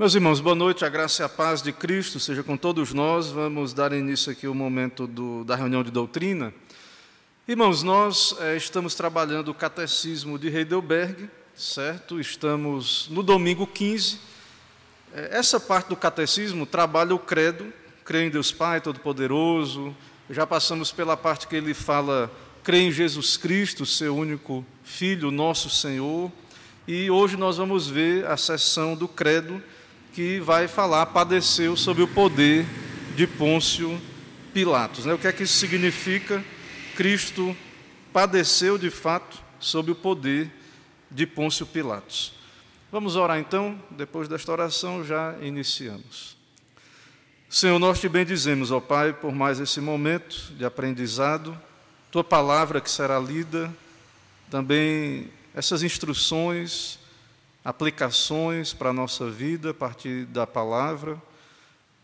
Meus irmãos, boa noite, a graça e a paz de Cristo seja com todos nós. Vamos dar início aqui ao momento do, da reunião de doutrina. Irmãos, nós é, estamos trabalhando o catecismo de Heidelberg, certo? Estamos no domingo 15. É, eh, essa parte do catecismo trabalha o credo, creio em Deus Pai Todo-Poderoso. Já passamos pela parte que ele fala, creio em Jesus Cristo, seu único Filho, nosso Senhor. E hoje nós vamos ver a sessão do credo que vai falar, padeceu sob o poder de Pôncio Pilatos. Né? O que é que isso significa? Cristo padeceu de fato sob o poder de Pôncio Pilatos. Vamos orar então, depois desta oração já iniciamos. Senhor, nós te bendizemos, ó Pai, por mais esse momento de aprendizado, tua palavra que será lida, também essas instruções aplicações para a nossa vida a partir da palavra.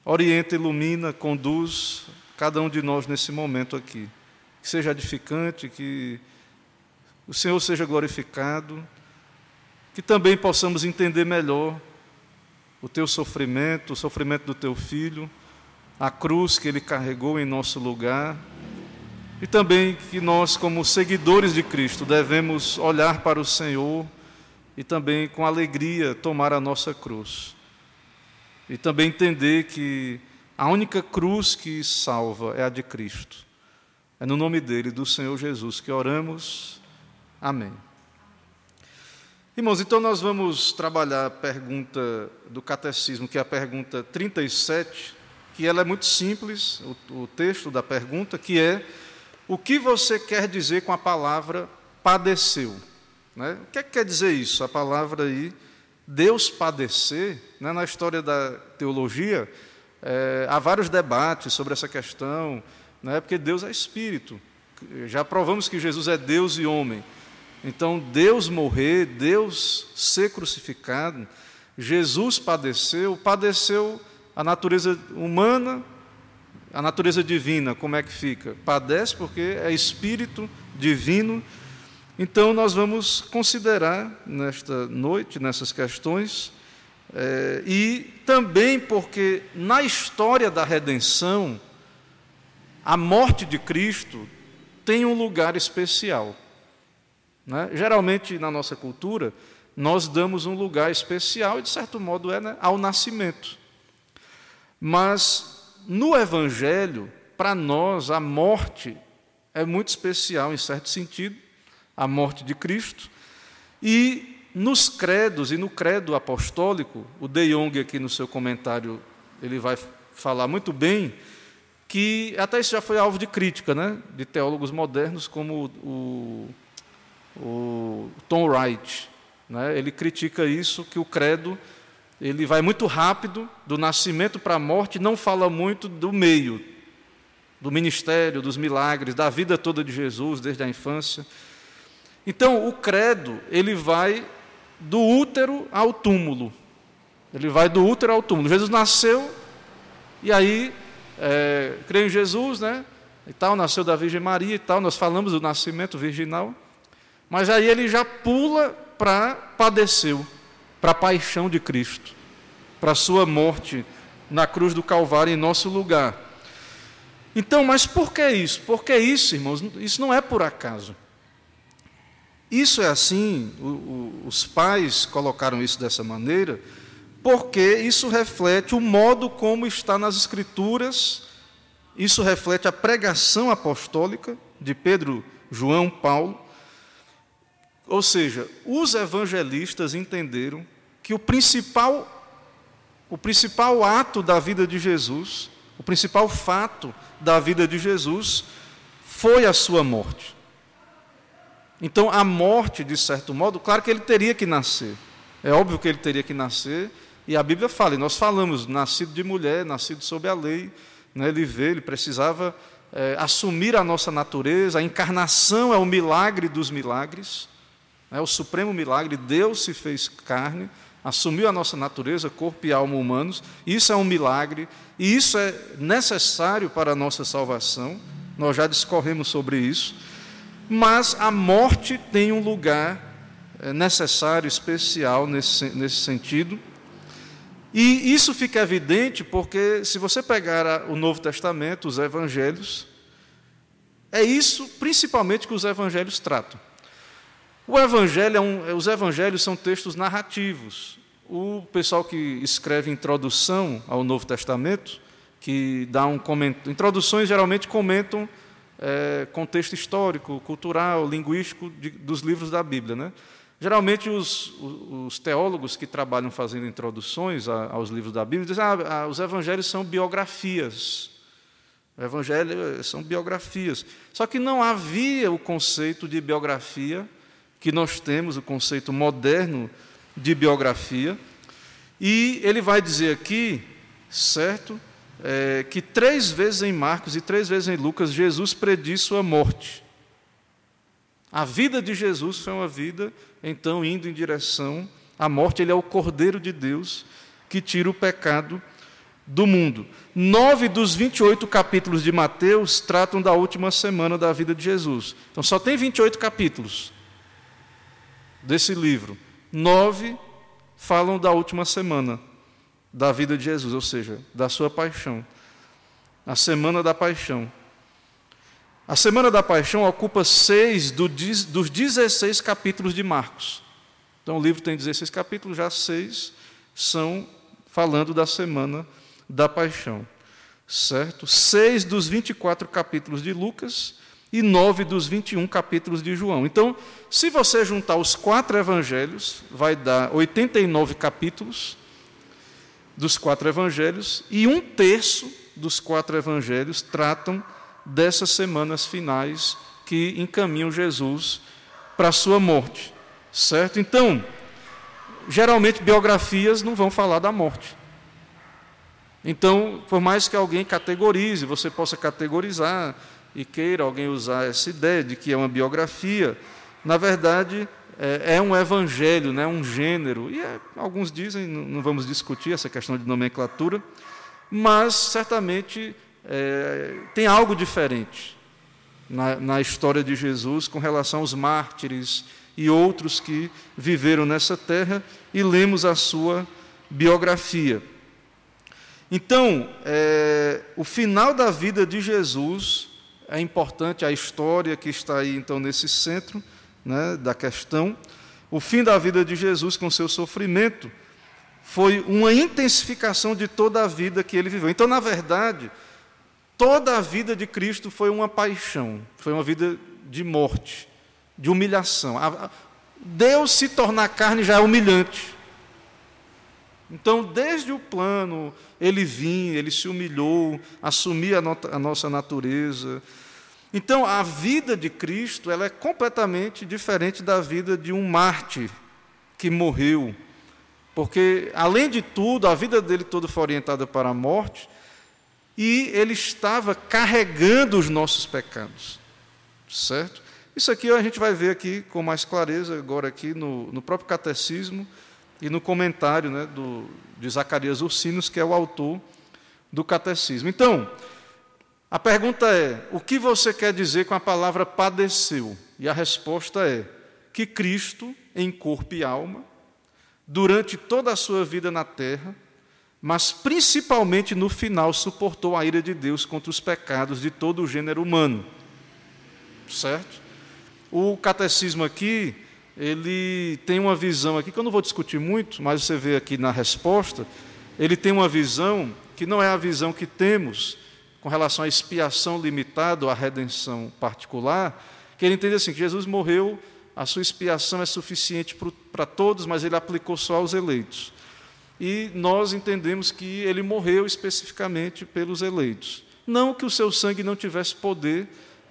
Orienta, ilumina, conduz cada um de nós nesse momento aqui. Que seja edificante, que o Senhor seja glorificado, que também possamos entender melhor o teu sofrimento, o sofrimento do teu filho, a cruz que ele carregou em nosso lugar. E também que nós, como seguidores de Cristo, devemos olhar para o Senhor e também com alegria tomar a nossa cruz. E também entender que a única cruz que salva é a de Cristo. É no nome dele, do Senhor Jesus, que oramos. Amém. Irmãos, então nós vamos trabalhar a pergunta do catecismo, que é a pergunta 37, que ela é muito simples, o, o texto da pergunta, que é: o que você quer dizer com a palavra padeceu? Né? O que, é que quer dizer isso? A palavra aí, Deus padecer, né? na história da teologia, é, há vários debates sobre essa questão, né? porque Deus é espírito. Já provamos que Jesus é Deus e homem. Então, Deus morrer, Deus ser crucificado, Jesus padeceu, padeceu a natureza humana, a natureza divina, como é que fica? Padece porque é espírito divino então, nós vamos considerar nesta noite, nessas questões, é, e também porque na história da redenção, a morte de Cristo tem um lugar especial. Né? Geralmente, na nossa cultura, nós damos um lugar especial, e de certo modo é né, ao nascimento. Mas no Evangelho, para nós, a morte é muito especial em certo sentido, a morte de Cristo. E nos credos e no credo apostólico, o De Jong aqui no seu comentário, ele vai falar muito bem que até isso já foi alvo de crítica, né, de teólogos modernos como o, o Tom Wright, né, ele critica isso que o credo ele vai muito rápido do nascimento para a morte, não fala muito do meio, do ministério, dos milagres, da vida toda de Jesus desde a infância. Então, o credo, ele vai do útero ao túmulo. Ele vai do útero ao túmulo. Jesus nasceu, e aí, é, creio em Jesus, né? E tal, nasceu da Virgem Maria e tal, nós falamos do nascimento virginal. Mas aí ele já pula para padeceu, para a paixão de Cristo, para a sua morte na cruz do Calvário em nosso lugar. Então, mas por que isso? Porque isso, irmãos, isso não é por acaso. Isso é assim, o, o, os pais colocaram isso dessa maneira, porque isso reflete o modo como está nas Escrituras, isso reflete a pregação apostólica de Pedro, João, Paulo. Ou seja, os evangelistas entenderam que o principal, o principal ato da vida de Jesus, o principal fato da vida de Jesus, foi a sua morte. Então, a morte, de certo modo, claro que ele teria que nascer. É óbvio que ele teria que nascer, e a Bíblia fala, e nós falamos, nascido de mulher, nascido sob a lei, né, ele veio, ele precisava é, assumir a nossa natureza, a encarnação é o milagre dos milagres, é o supremo milagre, Deus se fez carne, assumiu a nossa natureza, corpo e alma humanos, isso é um milagre, e isso é necessário para a nossa salvação, nós já discorremos sobre isso, mas a morte tem um lugar eh, necessário, especial nesse, nesse sentido. E isso fica evidente porque, se você pegar o Novo Testamento, os evangelhos, é isso principalmente que os evangelhos tratam. O evangelho é um, os evangelhos são textos narrativos. O pessoal que escreve introdução ao Novo Testamento, que dá um comentário, introduções geralmente comentam é, contexto histórico, cultural, linguístico de, dos livros da Bíblia. Né? Geralmente, os, os, teólogos que trabalham fazendo introduções a, aos livros da Bíblia dizem que ah, ah, os evangelhos são biografias. O evangelho são biografias. Só que não havia o conceito de biografia que nós temos, o conceito moderno de biografia. E ele vai dizer aqui, certo, é, que três vezes em Marcos e três vezes em Lucas, Jesus prediz sua morte. A vida de Jesus foi uma vida, então, indo em direção à morte. Ele é o Cordeiro de Deus que tira o pecado do mundo. Nove dos 28 capítulos de Mateus tratam da última semana da vida de Jesus. Então, só tem 28 capítulos desse livro. Nove falam da última semana da vida de Jesus, ou seja, da sua paixão. A semana da paixão. A semana da paixão ocupa seis dos 16 capítulos de Marcos. Então o livro tem 16 capítulos, já seis são falando da semana da paixão. Certo? Seis dos 24 capítulos de Lucas e nove dos 21 capítulos de João. Então, se você juntar os quatro evangelhos, vai dar 89 capítulos dos quatro evangelhos, e um terço dos quatro evangelhos tratam dessas semanas finais que encaminham Jesus para a sua morte. Certo? Então, geralmente biografias não vão falar da morte. Então, por mais que alguém categorize, você possa categorizar e queira alguém usar essa ideia de que é uma biografia, na verdade, é, é, um evangelho, né, um gênero. E é, alguns dizem, não vamos discutir essa questão de nomenclatura, mas certamente é, tem algo diferente na, na história de Jesus com relação aos mártires e outros que viveram nessa terra e lemos a sua biografia. Então, é, o final da vida de Jesus é importante, a história que está aí então nesse centro né, da questão, o fim da vida de Jesus com seu sofrimento foi uma intensificação de toda a vida que ele viveu. Então, na verdade, toda a vida de Cristo foi uma paixão, foi uma vida de morte, de humilhação. Deus se tornar carne já é humilhante. Então, desde o plano, ele vinha, ele se humilhou, assumia a nossa natureza, então, a vida de Cristo ela é completamente diferente da vida de um mártir que morreu. Porque, além de tudo, a vida dele toda foi orientada para a morte e ele estava carregando os nossos pecados. Certo? Isso aqui a gente vai ver aqui com mais clareza agora aqui no, no próprio catecismo e no comentário né, do, de Zacarias Ursinos, que é o autor do catecismo. Então, a pergunta é: o que você quer dizer com a palavra padeceu? E a resposta é: que Cristo, em corpo e alma, durante toda a sua vida na terra, mas principalmente no final, suportou a ira de Deus contra os pecados de todo o gênero humano. Certo? O catecismo aqui, ele tem uma visão aqui, que eu não vou discutir muito, mas você vê aqui na resposta, ele tem uma visão que não é a visão que temos com relação à expiação limitada, à redenção particular, que ele entende assim, que Jesus morreu, a sua expiação é suficiente para todos, mas ele aplicou só aos eleitos. E nós entendemos que ele morreu especificamente pelos eleitos. Não que o seu sangue não tivesse poder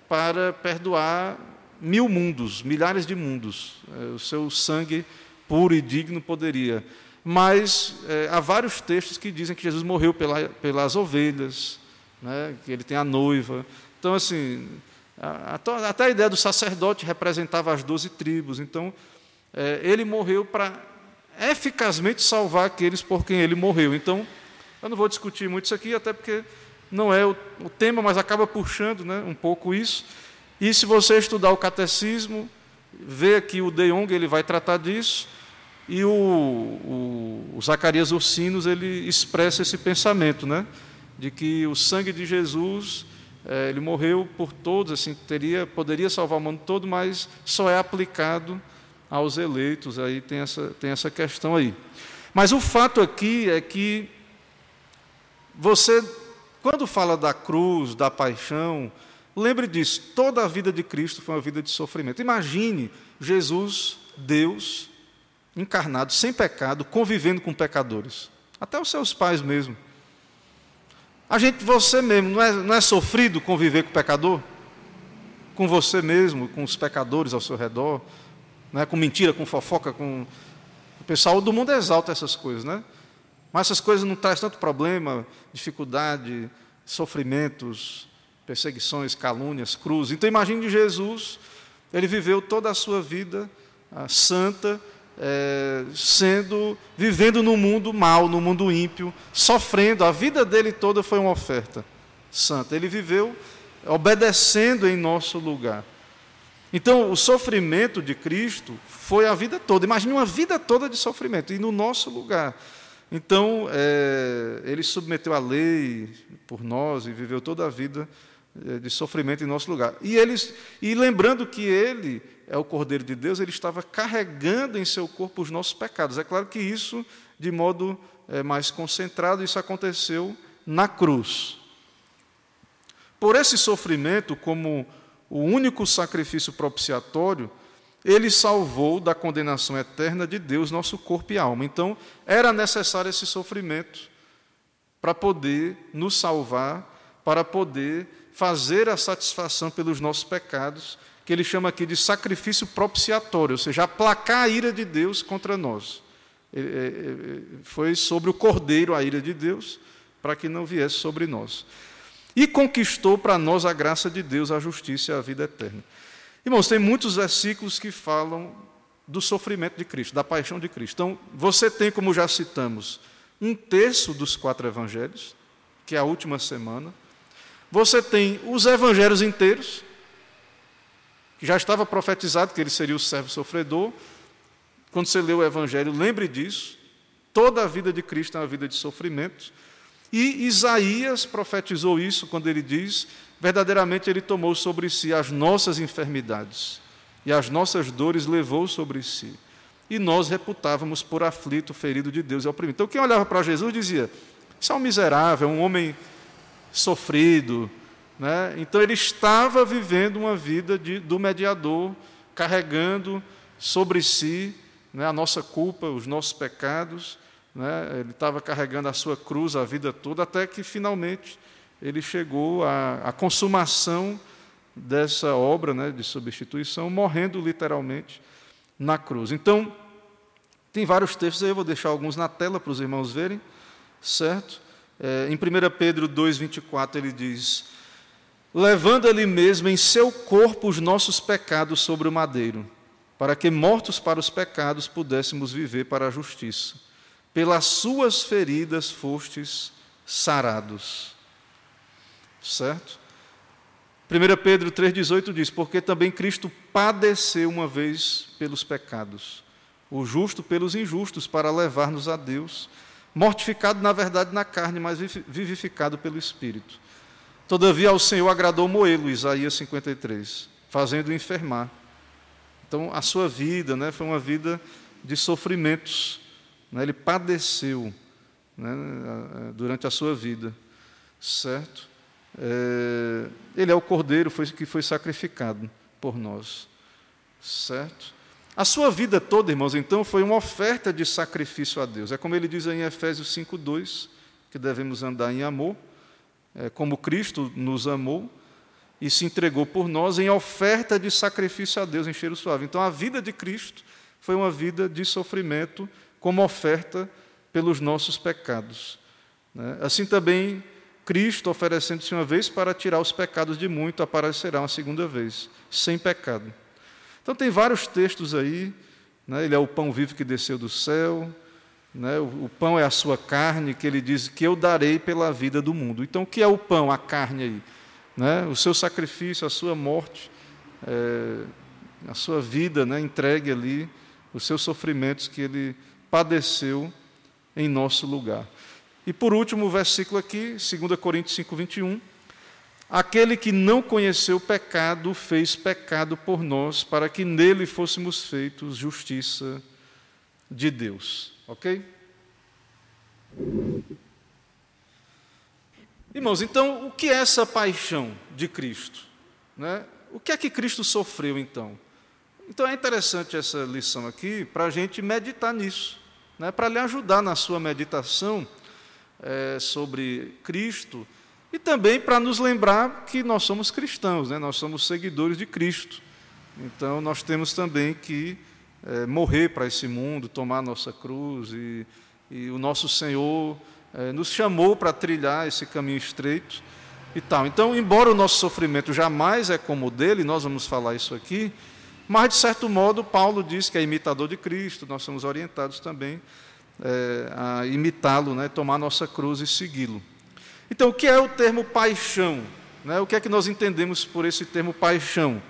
para perdoar mil mundos, milhares de mundos. É, o seu sangue puro e digno poderia. Mas é, há vários textos que dizem que Jesus morreu pela, pelas ovelhas, né, que ele tem a noiva. Então, assim, até a ideia do sacerdote representava as doze tribos. Então, é, ele morreu para eficazmente salvar aqueles por quem ele morreu. Então, eu não vou discutir muito isso aqui, até porque não é o, tema, mas acaba puxando né, um pouco isso. E se você estudar o catecismo, ver aqui o De Jong, ele vai tratar disso. E o, o, o Zacarias Ursinos ele expressa esse pensamento, né? De que o sangue de Jesus é, ele morreu por todos, assim teria poderia salvar o mundo todo, mas só é aplicado aos eleitos. Aí tem essa tem essa questão aí. Mas o fato aqui é que você quando fala da cruz, da paixão, lembre disso, toda a vida de Cristo foi uma vida de sofrimento. Imagine Jesus, Deus, encarnado, sem pecado, convivendo com pecadores. Até os seus pais mesmo. A gente, você mesmo, não é, não é sofrido conviver com o pecador? Com você mesmo, com os pecadores ao seu redor, não é? com mentira, com fofoca, com. O pessoal do mundo exalta essas coisas, né? Mas essas coisas não trazem tanto problema, dificuldade, sofrimentos, perseguições, calúnias, cruzes. Então imagine Jesus, ele viveu toda a sua vida ah, santa, é, sendo, vivendo no mundo mal, no mundo ímpio, sofrendo. A vida dele toda foi uma oferta santa. Ele viveu obedecendo em nosso lugar. Então, o sofrimento de Cristo foi a vida toda. Imagine uma vida toda de sofrimento, e no nosso lugar. Então, é, ele submeteu a lei por nós e viveu toda a vida é, de sofrimento em nosso lugar. E, eles, e lembrando que ele é o Cordeiro de Deus, ele estava carregando em seu corpo os nossos pecados. É claro que isso, de modo é, mais concentrado, isso aconteceu na cruz. Por esse sofrimento, como o único sacrifício propiciatório, ele salvou da condenação eterna de Deus nosso corpo e alma. Então, era necessário esse sofrimento para poder nos salvar, para poder fazer a satisfação pelos nossos pecados, que ele chama aqui de sacrifício propiciatório, ou seja, aplacar a ira de Deus contra nós. Foi sobre o cordeiro a ira de Deus, para que não viesse sobre nós. E conquistou para nós a graça de Deus, a justiça e a vida eterna. Irmãos, tem muitos versículos que falam do sofrimento de Cristo, da paixão de Cristo. Então, você tem, como já citamos, um terço dos quatro evangelhos, que é a última semana. Você tem os evangelhos inteiros, que já estava profetizado que ele seria o servo sofredor. Quando você lê o evangelho, lembre disso. Toda a vida de Cristo é uma vida de sofrimento. E Isaías profetizou isso quando ele diz verdadeiramente ele tomou sobre si as nossas enfermidades e as nossas dores levou sobre si. E nós reputávamos por aflito, ferido de Deus e oprimido. Então, quem olhava para Jesus dizia: Isso é um miserável, um homem sofrido. Né? Então, ele estava vivendo uma vida de, do mediador, carregando sobre si né, a nossa culpa, os nossos pecados. Né? Ele estava carregando a sua cruz a vida toda, até que finalmente ele chegou à, à consumação dessa obra né, de substituição, morrendo literalmente na cruz. Então, tem vários textos aí, eu vou deixar alguns na tela para os irmãos verem, certo? É, em 1 Pedro 2,24 ele diz: Levando ele mesmo em seu corpo os nossos pecados sobre o madeiro, para que, mortos para os pecados, pudéssemos viver para a justiça. Pelas suas feridas fostes sarados. Certo? 1 Pedro 3,18 diz: Porque também Cristo padeceu uma vez pelos pecados, o justo pelos injustos, para levar-nos a Deus, mortificado na verdade na carne, mas vivificado pelo Espírito. Todavia ao Senhor agradou moê-lo, Isaías 53, fazendo-o enfermar. Então a sua vida né, foi uma vida de sofrimentos. Né, ele padeceu né, durante a sua vida, certo? É, ele é o cordeiro foi, que foi sacrificado por nós. Certo? A sua vida toda, irmãos, então, foi uma oferta de sacrifício a Deus. É como ele diz em Efésios 5,2, que devemos andar em amor, como Cristo nos amou e se entregou por nós em oferta de sacrifício a Deus em cheiro suave. Então, a vida de Cristo foi uma vida de sofrimento como oferta pelos nossos pecados. Né? Assim também Cristo, oferecendo-se uma vez para tirar os pecados de muito, aparecerá uma segunda vez, sem pecado. Então, tem vários textos aí. Né? Ele é o pão vivo que desceu do céu. Né? O, o pão é a sua carne, que ele diz que eu darei pela vida do mundo. Então, o que é o pão, a carne aí? Né? O seu sacrifício, a sua morte, é, a sua vida né? entregue ali os seus sofrimentos que ele padeceu em nosso lugar. E por último, o versículo aqui, 2 Coríntios 5, 21. Aquele que não conheceu pecado fez pecado por nós, para que nele fôssemos feitos justiça de Deus. Ok? Irmãos, então, o que é essa paixão de Cristo? Né? O que é que Cristo sofreu, então? Então, é interessante essa lição aqui para a gente meditar nisso, né? para lhe ajudar na sua meditação é, sobre Cristo e também para nos lembrar que nós somos cristãos, né? nós somos seguidores de Cristo. Então, nós temos também que é, morrer para esse mundo, tomar nossa cruz, e, e o nosso Senhor é, nos chamou para trilhar esse caminho estreito e tal. Então, embora o nosso sofrimento jamais é como o dele, nós vamos falar isso aqui, mas, de certo modo, Paulo diz que é imitador de Cristo, nós somos orientados também é, a imitá-lo, né, tomar nossa cruz e segui-lo. Então, o que é o termo paixão? Né? O que é que nós entendemos por esse termo paixão?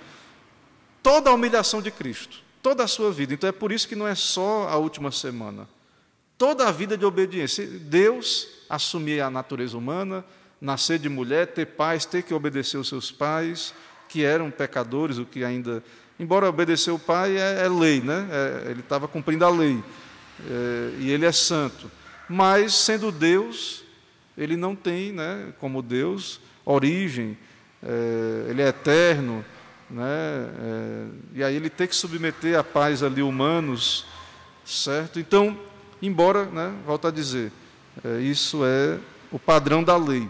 Toda a humilhação de Cristo, toda a sua vida. Então, é por isso que não é só a última semana. Toda a vida de obediência. Deus assumir a natureza humana, nascer de mulher, ter pais, ter que obedecer os seus pais, que eram pecadores, o que ainda. Embora obedecer o pai é, é lei, né? É, ele estava cumprindo a lei. É, e ele é santo. Mas, sendo Deus, ele não tem, né, como Deus, origem, é, ele é eterno, né, é, e aí ele tem que submeter a paz ali humanos, certo? Então, embora, né, volto a dizer, é, isso é o padrão da lei.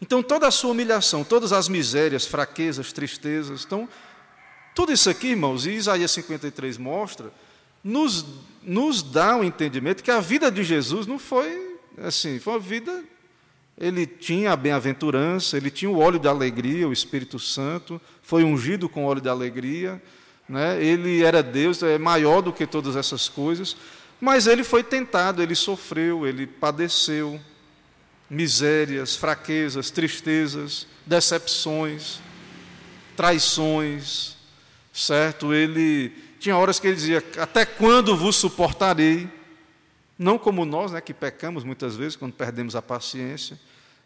Então, toda a sua humilhação, todas as misérias, fraquezas, tristezas, então, tudo isso aqui, irmãos, e Isaías 53 mostra, nos, nos dá o um entendimento que a vida de Jesus não foi assim, foi uma vida. Ele tinha a bem-aventurança, ele tinha o óleo da alegria, o Espírito Santo, foi ungido com óleo da alegria, né? ele era Deus, é maior do que todas essas coisas, mas ele foi tentado, ele sofreu, ele padeceu misérias, fraquezas, tristezas, decepções, traições, certo? Ele tinha horas que ele dizia: Até quando vos suportarei? Não como nós, né, que pecamos muitas vezes quando perdemos a paciência,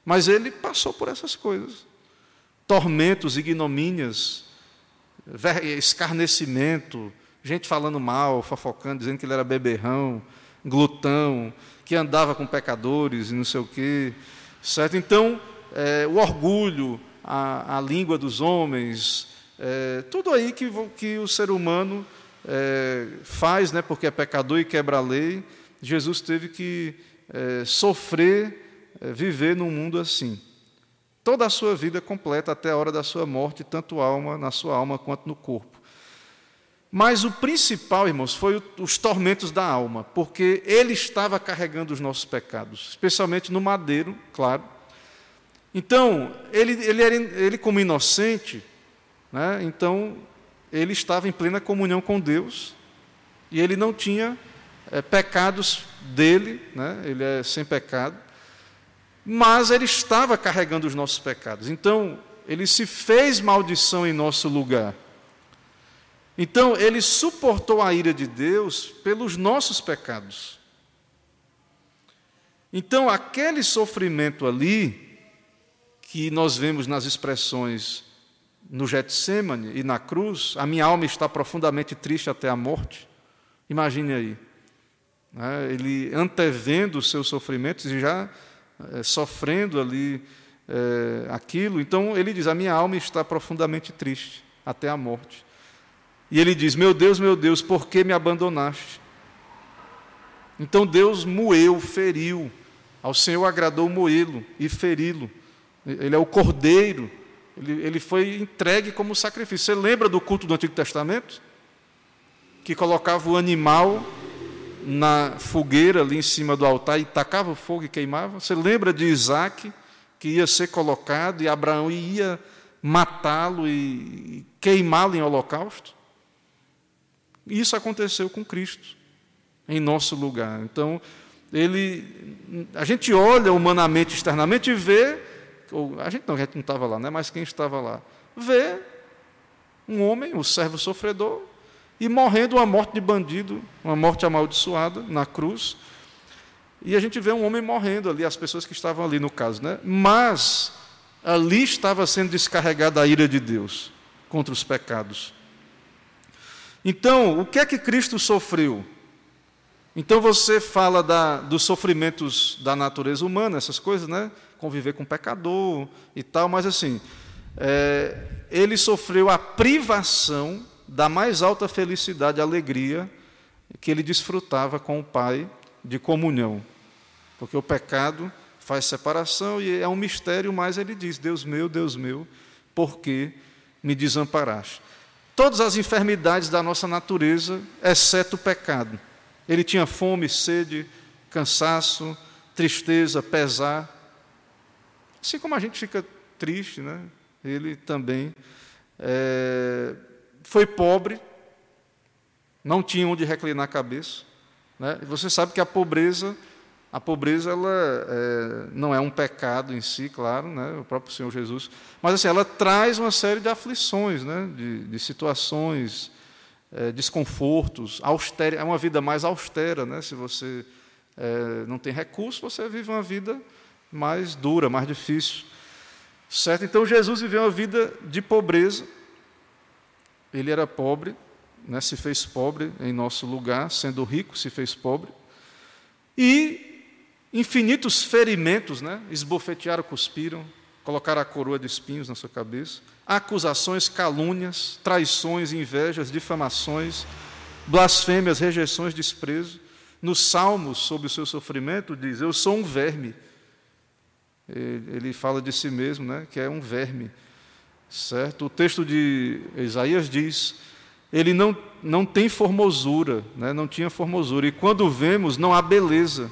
mas ele passou por essas coisas. Tormentos, ignomínias, escarnecimento, gente falando mal, fofocando, dizendo que ele era beberrão, glutão, que andava com pecadores e não sei o quê. Certo? Então, é, o orgulho, a, a, língua dos homens, é, tudo aí que, que o ser humano é, faz, né, porque é pecador e quebra a lei, Jesus teve que é, sofrer, viver num mundo assim. Toda a sua vida completa até a hora da sua morte, tanto alma, na sua alma quanto no corpo. Mas o principal, irmãos, foi os tormentos da alma, porque ele estava carregando os nossos pecados, especialmente no madeiro, claro. Então, ele, ele, era, ele como inocente, né, então, ele estava em plena comunhão com Deus, e ele não tinha é, pecados dele, né? ele é sem pecado, mas ele estava carregando os nossos pecados. Então, ele se fez maldição em nosso lugar. Então, ele suportou a ira de Deus pelos nossos pecados. Então, aquele sofrimento ali, que nós vemos nas expressões no Getsemane e na cruz, a minha alma está profundamente triste até a morte. Imagine aí né, ele antevendo os seus sofrimentos e já é, sofrendo ali é, aquilo. Então ele diz: A minha alma está profundamente triste até a morte. E ele diz: Meu Deus, meu Deus, por que me abandonaste? Então Deus moeu, feriu. Ao Senhor agradou moê-lo e feri-lo. Ele é o cordeiro. Ele, ele foi entregue como sacrifício. Você lembra do culto do Antigo Testamento? Que colocava o animal na fogueira ali em cima do altar e tacava fogo e queimava. Você lembra de Isaac, que ia ser colocado e Abraão ia matá-lo e queimá-lo em holocausto? Isso aconteceu com Cristo, em nosso lugar. Então, ele, a gente olha humanamente, externamente e vê, ou, a gente não, a gente não estava lá, né, mas quem estava lá, vê um homem, um servo sofredor, e morrendo uma morte de bandido, uma morte amaldiçoada na cruz. E a gente vê um homem morrendo ali, as pessoas que estavam ali no caso, né? Mas ali estava sendo descarregada a ira de Deus contra os pecados. Então, o que é que Cristo sofreu? Então você fala da, dos sofrimentos da natureza humana, essas coisas, né? Conviver com pecador e tal, mas assim, é, ele sofreu a privação da mais alta felicidade e alegria que ele desfrutava com o Pai de comunhão. Porque o pecado faz separação e é um mistério, mas ele diz: Deus meu, Deus meu, por que me desamparaste? Todas as enfermidades da nossa natureza, exceto o pecado. Ele tinha fome, sede, cansaço, tristeza, pesar. Assim como a gente fica triste, né? ele também é, foi pobre, não tinha onde reclinar a cabeça. Né? E você sabe que a pobreza, a pobreza ela é, não é um pecado em si, claro, né? o próprio Senhor Jesus, mas assim, ela traz uma série de aflições, né? de, de situações, é, desconfortos, austera, é uma vida mais austera. Né? Se você é, não tem recursos, você vive uma vida mais dura, mais difícil. Certo? Então Jesus viveu uma vida de pobreza. Ele era pobre, né, se fez pobre em nosso lugar, sendo rico, se fez pobre. E infinitos ferimentos, né, esbofetearam, cuspiram, colocaram a coroa de espinhos na sua cabeça. Acusações, calúnias, traições, invejas, difamações, blasfêmias, rejeições, desprezo. Nos Salmos, sobre o seu sofrimento, diz: Eu sou um verme ele fala de si mesmo, né, que é um verme. Certo? O texto de Isaías diz: ele não, não tem formosura, né, não tinha formosura, e quando vemos, não há beleza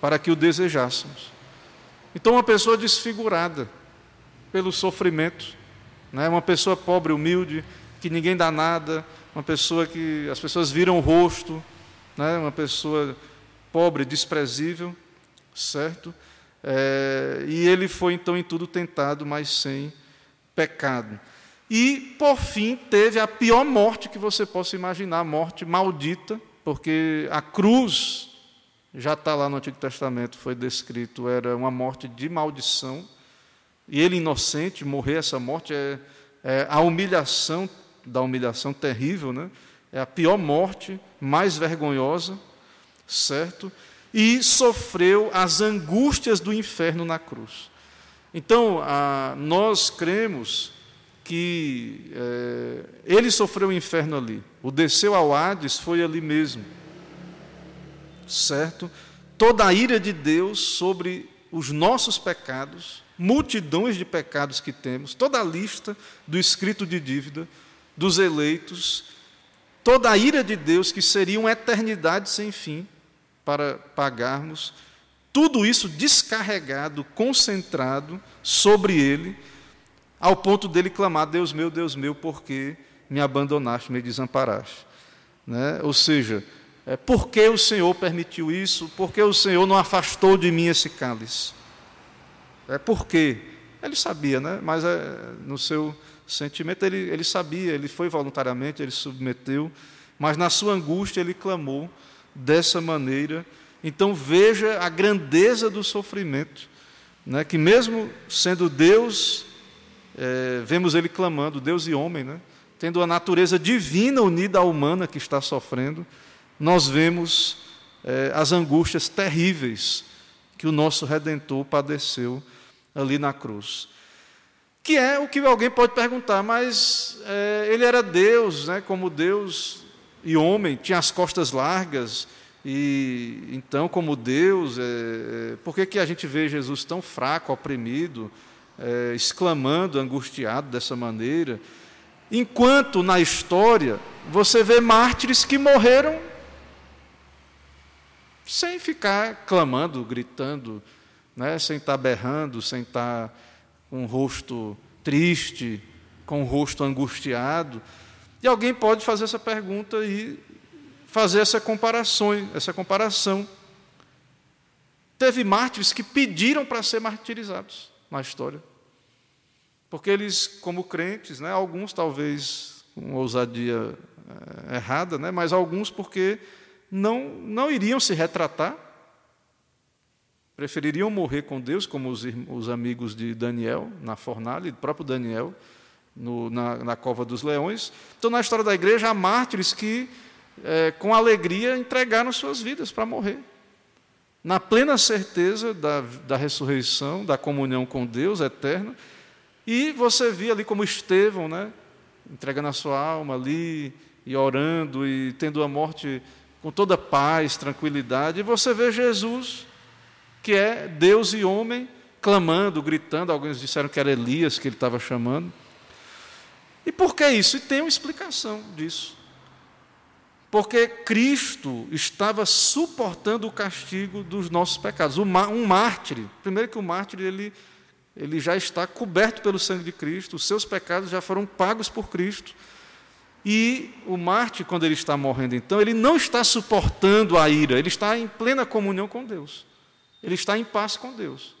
para que o desejássemos. Então, uma pessoa desfigurada pelo sofrimento, né, uma pessoa pobre, humilde, que ninguém dá nada, uma pessoa que as pessoas viram o rosto, né, uma pessoa pobre, desprezível, certo? É, e ele foi então em tudo tentado, mas sem pecado. E, por fim, teve a pior morte que você possa imaginar, a morte maldita, porque a cruz, já está lá no Antigo Testamento, foi descrito, era uma morte de maldição, e ele, inocente, morrer essa morte é, é a humilhação da humilhação terrível, né? é a pior morte, mais vergonhosa, certo? e sofreu as angústias do inferno na cruz. Então, a, nós cremos que é, ele sofreu o inferno ali, o desceu ao Hades foi ali mesmo, certo? Toda a ira de Deus sobre os nossos pecados, multidões de pecados que temos, toda a lista do escrito de dívida dos eleitos, toda a ira de Deus que seria uma eternidade sem fim, para pagarmos, tudo isso descarregado, concentrado sobre ele, ao ponto dele clamar: Deus meu, Deus meu, por que me abandonaste, me desamparaste? Né? Ou seja, é, por que o Senhor permitiu isso? Por que o Senhor não afastou de mim esse cálice? É por quê? Ele sabia, né? mas é, no seu sentimento ele, ele sabia, ele foi voluntariamente, ele submeteu, mas na sua angústia ele clamou dessa maneira. Então veja a grandeza do sofrimento, né? que mesmo sendo Deus, é, vemos ele clamando, Deus e homem, né? tendo a natureza divina unida à humana que está sofrendo, nós vemos é, as angústias terríveis que o nosso Redentor padeceu ali na cruz. Que é o que alguém pode perguntar, mas é, ele era Deus, né, como Deus, e homem, tinha as costas largas, e então, como Deus, é, é, por que, que a gente vê Jesus tão fraco, oprimido, é, exclamando, angustiado dessa maneira? Enquanto na história você vê mártires que morreram sem ficar clamando, gritando, né, sem estar berrando, sem estar com o rosto triste, com o rosto angustiado. E alguém pode fazer essa pergunta e fazer essa comparação, essa comparação. Teve mártires que pediram para ser martirizados na história. Porque eles, como crentes, né, alguns talvez com ousadia é, errada, né? mas alguns porque não, não iriam se retratar, prefeririam morrer com Deus, como os, os amigos de Daniel, na fornalha, e próprio Daniel, no, na, na, cova dos leões. Então, na história da igreja, há mártires que, é, com alegria, entregaram suas vidas para morrer. Na plena certeza da, da ressurreição, da comunhão com Deus eterna. E você via ali como Estevão, né, entregando a sua alma ali, e orando, e tendo a morte com toda paz, tranquilidade. E você vê Jesus, que é Deus e homem, clamando, gritando. Alguns disseram que era Elias que ele estava chamando. E por que isso? E tem uma explicação disso. Porque Cristo estava suportando o castigo dos nossos pecados. Um mártir, primeiro que o mártir ele, ele já está coberto pelo sangue de Cristo, os seus pecados já foram pagos por Cristo. E o mártir, quando ele está morrendo, então, ele não está suportando a ira, ele está em plena comunhão com Deus. Ele está em paz com Deus.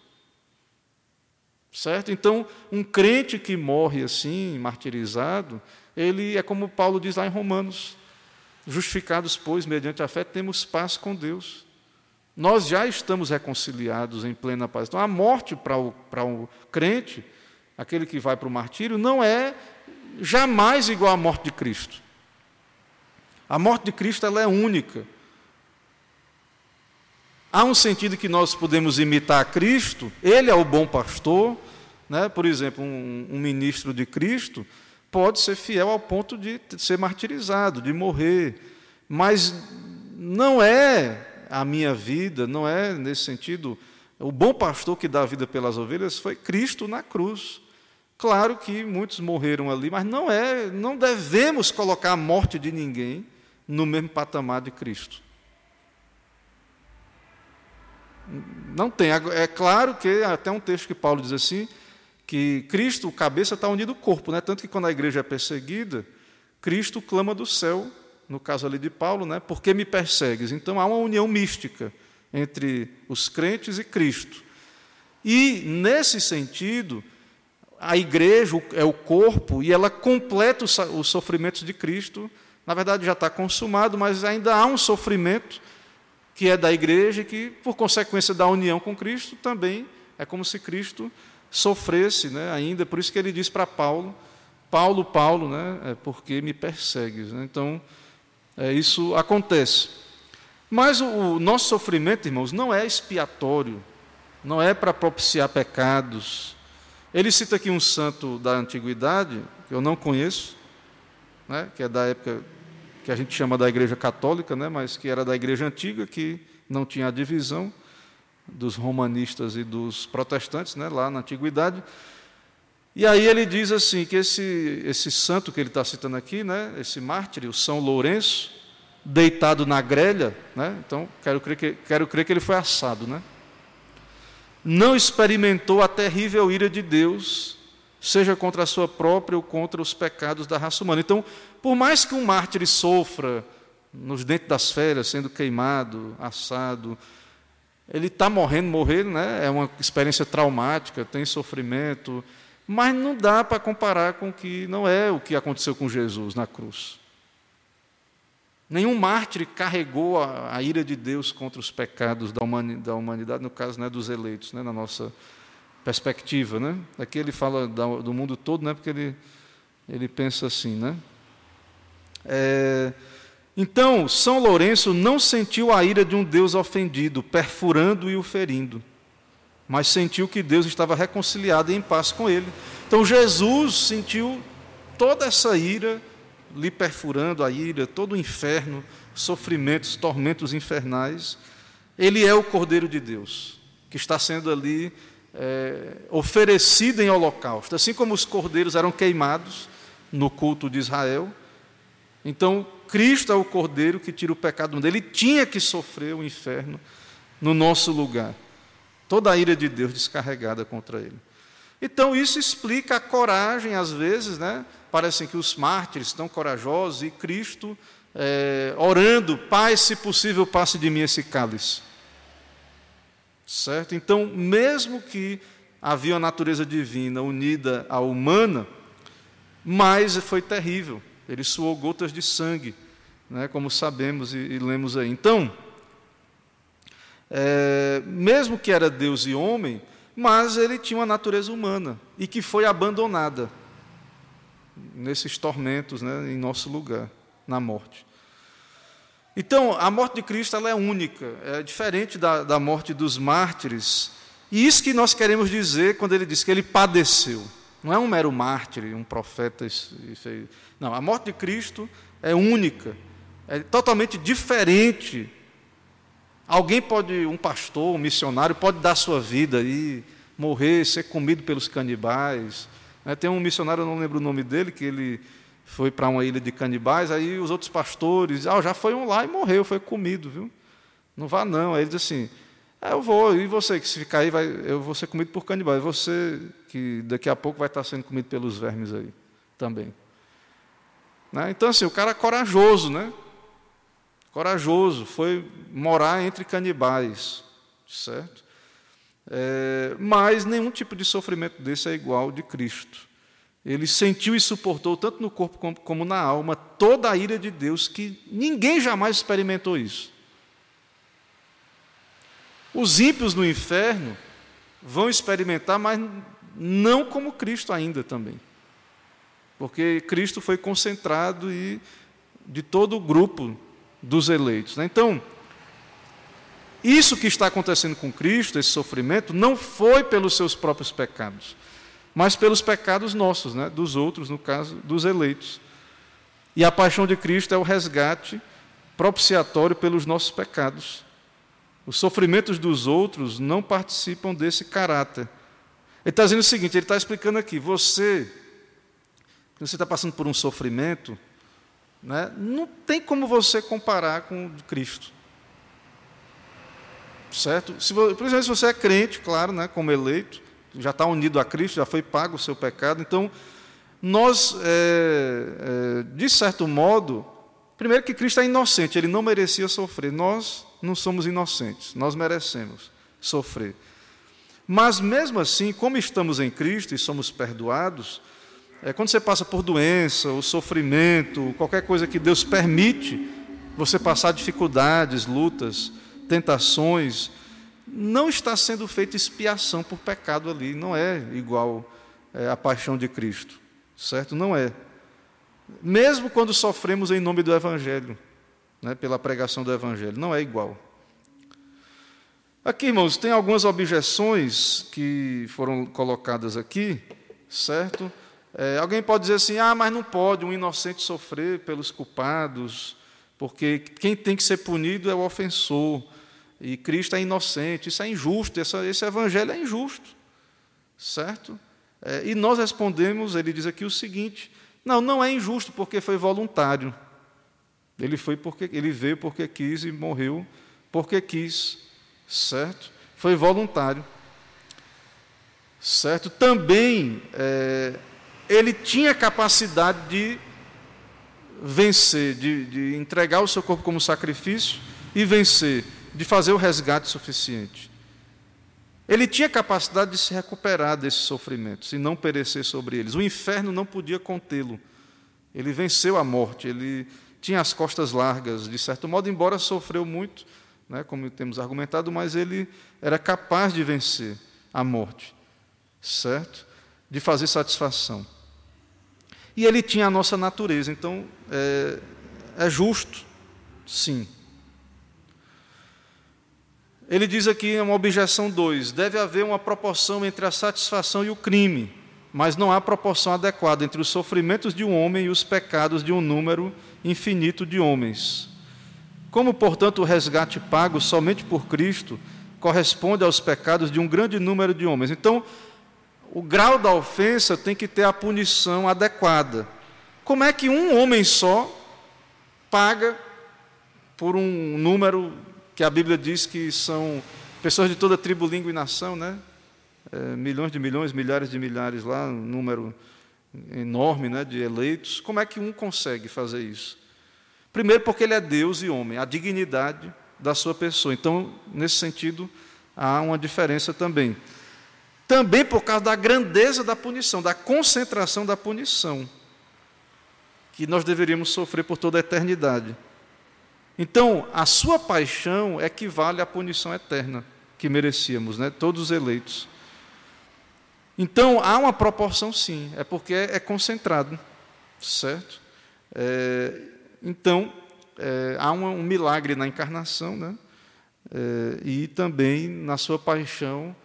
Certo? Então, um crente que morre assim, martirizado, ele é como Paulo diz lá em Romanos: justificados, pois, mediante a fé, temos paz com Deus. Nós já estamos reconciliados em plena paz. Então, a morte para o, para o crente, aquele que vai para o martírio, não é jamais igual à morte de Cristo. A morte de Cristo ela é única. Há um sentido que nós podemos imitar Cristo, Ele é o bom pastor. Né? Por exemplo, um, um ministro de Cristo pode ser fiel ao ponto de ser martirizado, de morrer, mas não é a minha vida, não é nesse sentido. O bom pastor que dá a vida pelas ovelhas foi Cristo na cruz. Claro que muitos morreram ali, mas não é, não devemos colocar a morte de ninguém no mesmo patamar de Cristo. Não tem. É claro que até um texto que Paulo diz assim, que Cristo, o cabeça, está unido ao corpo, né? Tanto que quando a igreja é perseguida, Cristo clama do céu, no caso ali de Paulo, né? Por que me persegues? Então há uma união mística entre os crentes e Cristo. E nesse sentido, a igreja é o corpo e ela completa os sofrimentos de Cristo. Na verdade já está consumado, mas ainda há um sofrimento que é da igreja e que, por consequência da união com Cristo, também é como se Cristo sofresse né, ainda. Por isso que ele diz para Paulo, Paulo, Paulo, né, é porque me persegues. Né? Então, é, isso acontece. Mas o, o nosso sofrimento, irmãos, não é expiatório, não é para propiciar pecados. Ele cita aqui um santo da antiguidade, que eu não conheço, né, que é da época que a gente chama da Igreja Católica, né, mas que era da Igreja Antiga, que não tinha divisão dos romanistas e dos protestantes, né, lá na Antiguidade. E aí ele diz assim que esse, esse santo que ele está citando aqui, né, esse mártir, o São Lourenço, deitado na grelha, né, então quero crer, que, quero crer que ele foi assado, né, não experimentou a terrível ira de Deus seja contra a sua própria ou contra os pecados da raça humana. Então, por mais que um mártir sofra nos dentes das férias, sendo queimado, assado, ele está morrendo, morrendo, né? é uma experiência traumática, tem sofrimento, mas não dá para comparar com o que não é o que aconteceu com Jesus na cruz. Nenhum mártir carregou a, a ira de Deus contra os pecados da humanidade, da humanidade no caso né, dos eleitos, né, na nossa perspectiva, né? Aqui ele fala do mundo todo, né? Porque ele ele pensa assim, né? É, então, São Lourenço não sentiu a ira de um Deus ofendido, perfurando e o ferindo, mas sentiu que Deus estava reconciliado e em paz com ele. Então, Jesus sentiu toda essa ira, lhe perfurando a ira, todo o inferno, sofrimentos, tormentos infernais. Ele é o Cordeiro de Deus, que está sendo ali é, oferecida em holocausto. Assim como os cordeiros eram queimados no culto de Israel, então Cristo é o cordeiro que tira o pecado do mundo. Ele tinha que sofrer o inferno no nosso lugar. Toda a ira de Deus descarregada contra ele. Então isso explica a coragem, às vezes, né? Parecem que os mártires estão corajosos e Cristo é, orando, Pai, se possível, passe de mim esse cálice. Certo? Então, mesmo que havia a natureza divina unida à humana, mas foi terrível. Ele suou gotas de sangue, né, como sabemos e, e lemos aí. Então, é, mesmo que era Deus e homem, mas ele tinha uma natureza humana e que foi abandonada nesses tormentos, né, em nosso lugar, na morte. Então, a morte de Cristo ela é única, é diferente da, da morte dos mártires. E isso que nós queremos dizer quando ele diz que ele padeceu. Não é um mero mártir, um profeta. Não, a morte de Cristo é única, é totalmente diferente. Alguém pode, um pastor, um missionário, pode dar sua vida e morrer, ser comido pelos canibais. Né, tem um missionário, eu não lembro o nome dele, que ele foi para uma ilha de canibais, aí os outros pastores, ah, já foi um lá e morreu, foi comido, viu? Não vá não. Aí ele diz assim, ah, eu vou, e você que se ficar aí, vai, eu vou ser comido por canibais, você que daqui a pouco vai estar sendo comido pelos vermes aí também. Né? Então assim, o cara é corajoso, né? Corajoso, foi morar entre canibais, certo? É, mas nenhum tipo de sofrimento desse é igual de Cristo. Ele sentiu e suportou, tanto no corpo como na alma, toda a ira de Deus, que ninguém jamais experimentou isso. Os ímpios no inferno vão experimentar, mas não como Cristo ainda também. Porque Cristo foi concentrado e de todo o grupo dos eleitos. Né? Então, isso que está acontecendo com Cristo, esse sofrimento, não foi pelos seus próprios pecados mas pelos pecados nossos, né? dos outros, no caso, dos eleitos. E a paixão de Cristo é o resgate propiciatório pelos nossos pecados. Os sofrimentos dos outros não participam desse caráter. Ele está dizendo o seguinte: ele está explicando aqui, você, que você está passando por um sofrimento, né, não tem como você comparar com o de Cristo. Certo? Se, exemplo, se você é crente, claro, né, como eleito, já está unido a Cristo, já foi pago o seu pecado. Então, nós, é, é, de certo modo, primeiro que Cristo é inocente, ele não merecia sofrer. Nós não somos inocentes, nós merecemos sofrer. Mas mesmo assim, como estamos em Cristo e somos perdoados, é, quando você passa por doença, ou sofrimento, qualquer coisa que Deus permite, você passar dificuldades, lutas, tentações, não está sendo feita expiação por pecado ali, não é igual é, a paixão de Cristo, certo? Não é. Mesmo quando sofremos em nome do Evangelho, né, pela pregação do Evangelho, não é igual. Aqui, irmãos, tem algumas objeções que foram colocadas aqui, certo? É, alguém pode dizer assim: ah, mas não pode um inocente sofrer pelos culpados, porque quem tem que ser punido é o ofensor e Cristo é inocente, isso é injusto, essa, esse evangelho é injusto, certo? É, e nós respondemos, ele diz aqui o seguinte: não, não é injusto porque foi voluntário. Ele foi porque ele veio porque quis e morreu porque quis, certo? Foi voluntário, certo? Também é, ele tinha capacidade de vencer, de, de entregar o seu corpo como sacrifício e vencer de fazer o resgate suficiente. Ele tinha capacidade de se recuperar desses sofrimentos e não perecer sobre eles. O inferno não podia contê-lo. Ele venceu a morte, ele tinha as costas largas, de certo modo, embora sofreu muito, né, como temos argumentado, mas ele era capaz de vencer a morte, certo? De fazer satisfação. E ele tinha a nossa natureza, então é, é justo, sim, ele diz aqui uma objeção 2: deve haver uma proporção entre a satisfação e o crime, mas não há proporção adequada entre os sofrimentos de um homem e os pecados de um número infinito de homens. Como, portanto, o resgate pago somente por Cristo corresponde aos pecados de um grande número de homens. Então, o grau da ofensa tem que ter a punição adequada. Como é que um homem só paga por um número que a Bíblia diz que são pessoas de toda tribo, língua e nação, né? É, milhões de milhões, milhares de milhares lá, um número enorme né, de eleitos. Como é que um consegue fazer isso? Primeiro, porque ele é Deus e homem, a dignidade da sua pessoa. Então, nesse sentido, há uma diferença também. Também por causa da grandeza da punição, da concentração da punição. que nós deveríamos sofrer por toda a eternidade. Então, a sua paixão equivale à punição eterna que merecíamos, né? todos os eleitos. Então, há uma proporção, sim, é porque é, concentrado, certo? É, então, é, há um, um, milagre na encarnação, né? É, e também na sua paixão,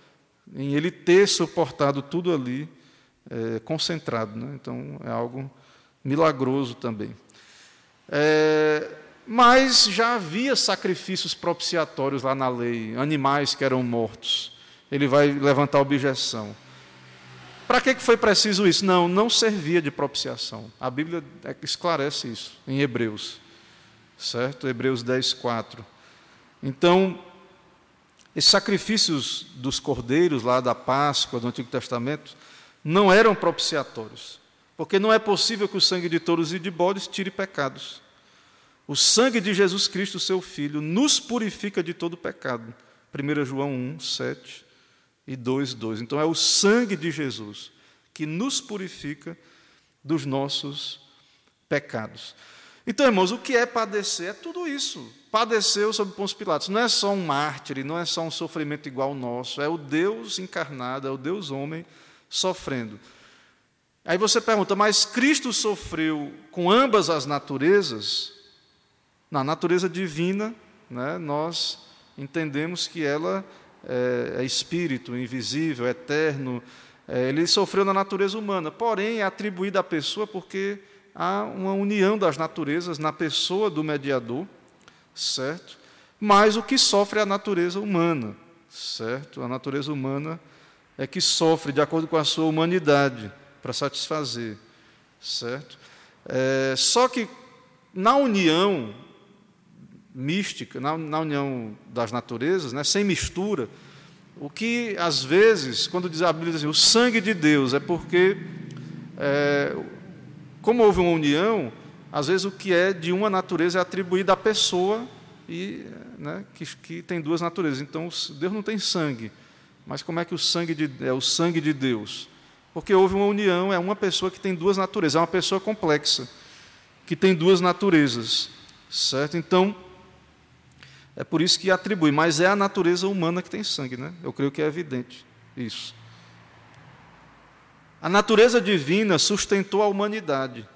em ele ter suportado tudo ali, é, concentrado. Né? Então, é algo milagroso também. É, mas já havia sacrifícios propiciatórios lá na lei, animais que eram mortos. Ele vai levantar objeção. Para que foi preciso isso? Não, não servia de propiciação. A Bíblia esclarece isso em Hebreus, certo? Hebreus 10, 4. Então, esses sacrifícios dos cordeiros lá da Páscoa do Antigo Testamento não eram propiciatórios, porque não é possível que o sangue de touros e de bodes tire pecados. O sangue de Jesus Cristo, seu Filho, nos purifica de todo pecado. 1 João 1, 7 e 2, 2. Então é o sangue de Jesus que nos purifica dos nossos pecados. Então, irmãos, o que é padecer? É tudo isso. Padeceu sob Pôncio Pilatos. Não é só um mártir, não é só um sofrimento igual ao nosso. É o Deus encarnado, é o Deus homem sofrendo. Aí você pergunta, mas Cristo sofreu com ambas as naturezas? Na natureza divina, né, nós entendemos que ela é, é espírito, invisível, eterno. É, ele sofreu na natureza humana, porém é atribuído à pessoa porque há uma união das naturezas na pessoa do mediador, certo? Mas o que sofre é a natureza humana, certo? A natureza humana é que sofre de acordo com a sua humanidade para satisfazer, certo? É, só que na união mística, na, na união das naturezas, né, sem mistura, o que às vezes, quando diz a Bíblia assim, o sangue de Deus, é porque, é, como houve uma união, às vezes o que é de uma natureza é atribuído à pessoa e né, que, que tem duas naturezas. Então Deus não tem sangue, mas como é que o sangue de, é o sangue de Deus? Porque houve uma união, é uma pessoa que tem duas naturezas, é uma pessoa complexa que tem duas naturezas, certo? Então é por isso que atribui, mas é a natureza humana que tem sangue, né? Eu creio que é evidente isso. A natureza divina sustentou a humanidade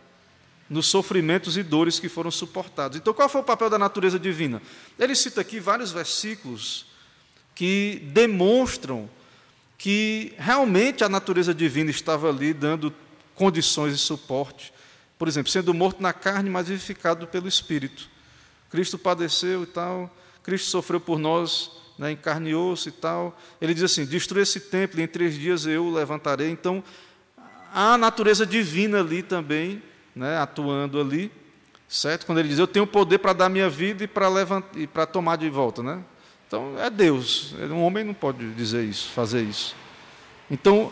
nos sofrimentos e dores que foram suportados. Então, qual foi o papel da natureza divina? Ele cita aqui vários versículos que demonstram que realmente a natureza divina estava ali dando condições de suporte. Por exemplo, sendo morto na carne, mas vivificado pelo Espírito. Cristo padeceu e tal, Cristo sofreu por nós, né, em carne e osso e tal. Ele diz assim: destrua esse templo, e em três dias eu o levantarei. Então, a natureza divina ali também, né, atuando ali, certo? Quando ele diz: Eu tenho poder para dar minha vida e para, levantar, e para tomar de volta. Né? Então, é Deus. Um homem não pode dizer isso, fazer isso. Então,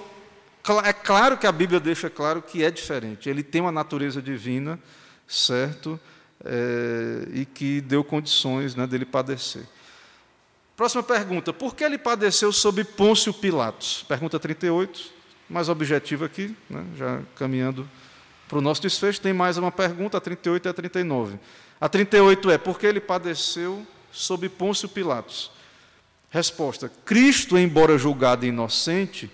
é claro que a Bíblia deixa claro que é diferente. Ele tem uma natureza divina, certo? é, e que deu condições né, dele padecer. Próxima pergunta: por que ele padeceu sob Pôncio Pilatos? Pergunta 38, mais objetiva aqui, né, já caminhando para o nosso desfecho. Tem mais uma pergunta, a 38 e a 39. A 38 é: por que ele padeceu sob Pôncio Pilatos? Resposta: Cristo, embora julgado inocente,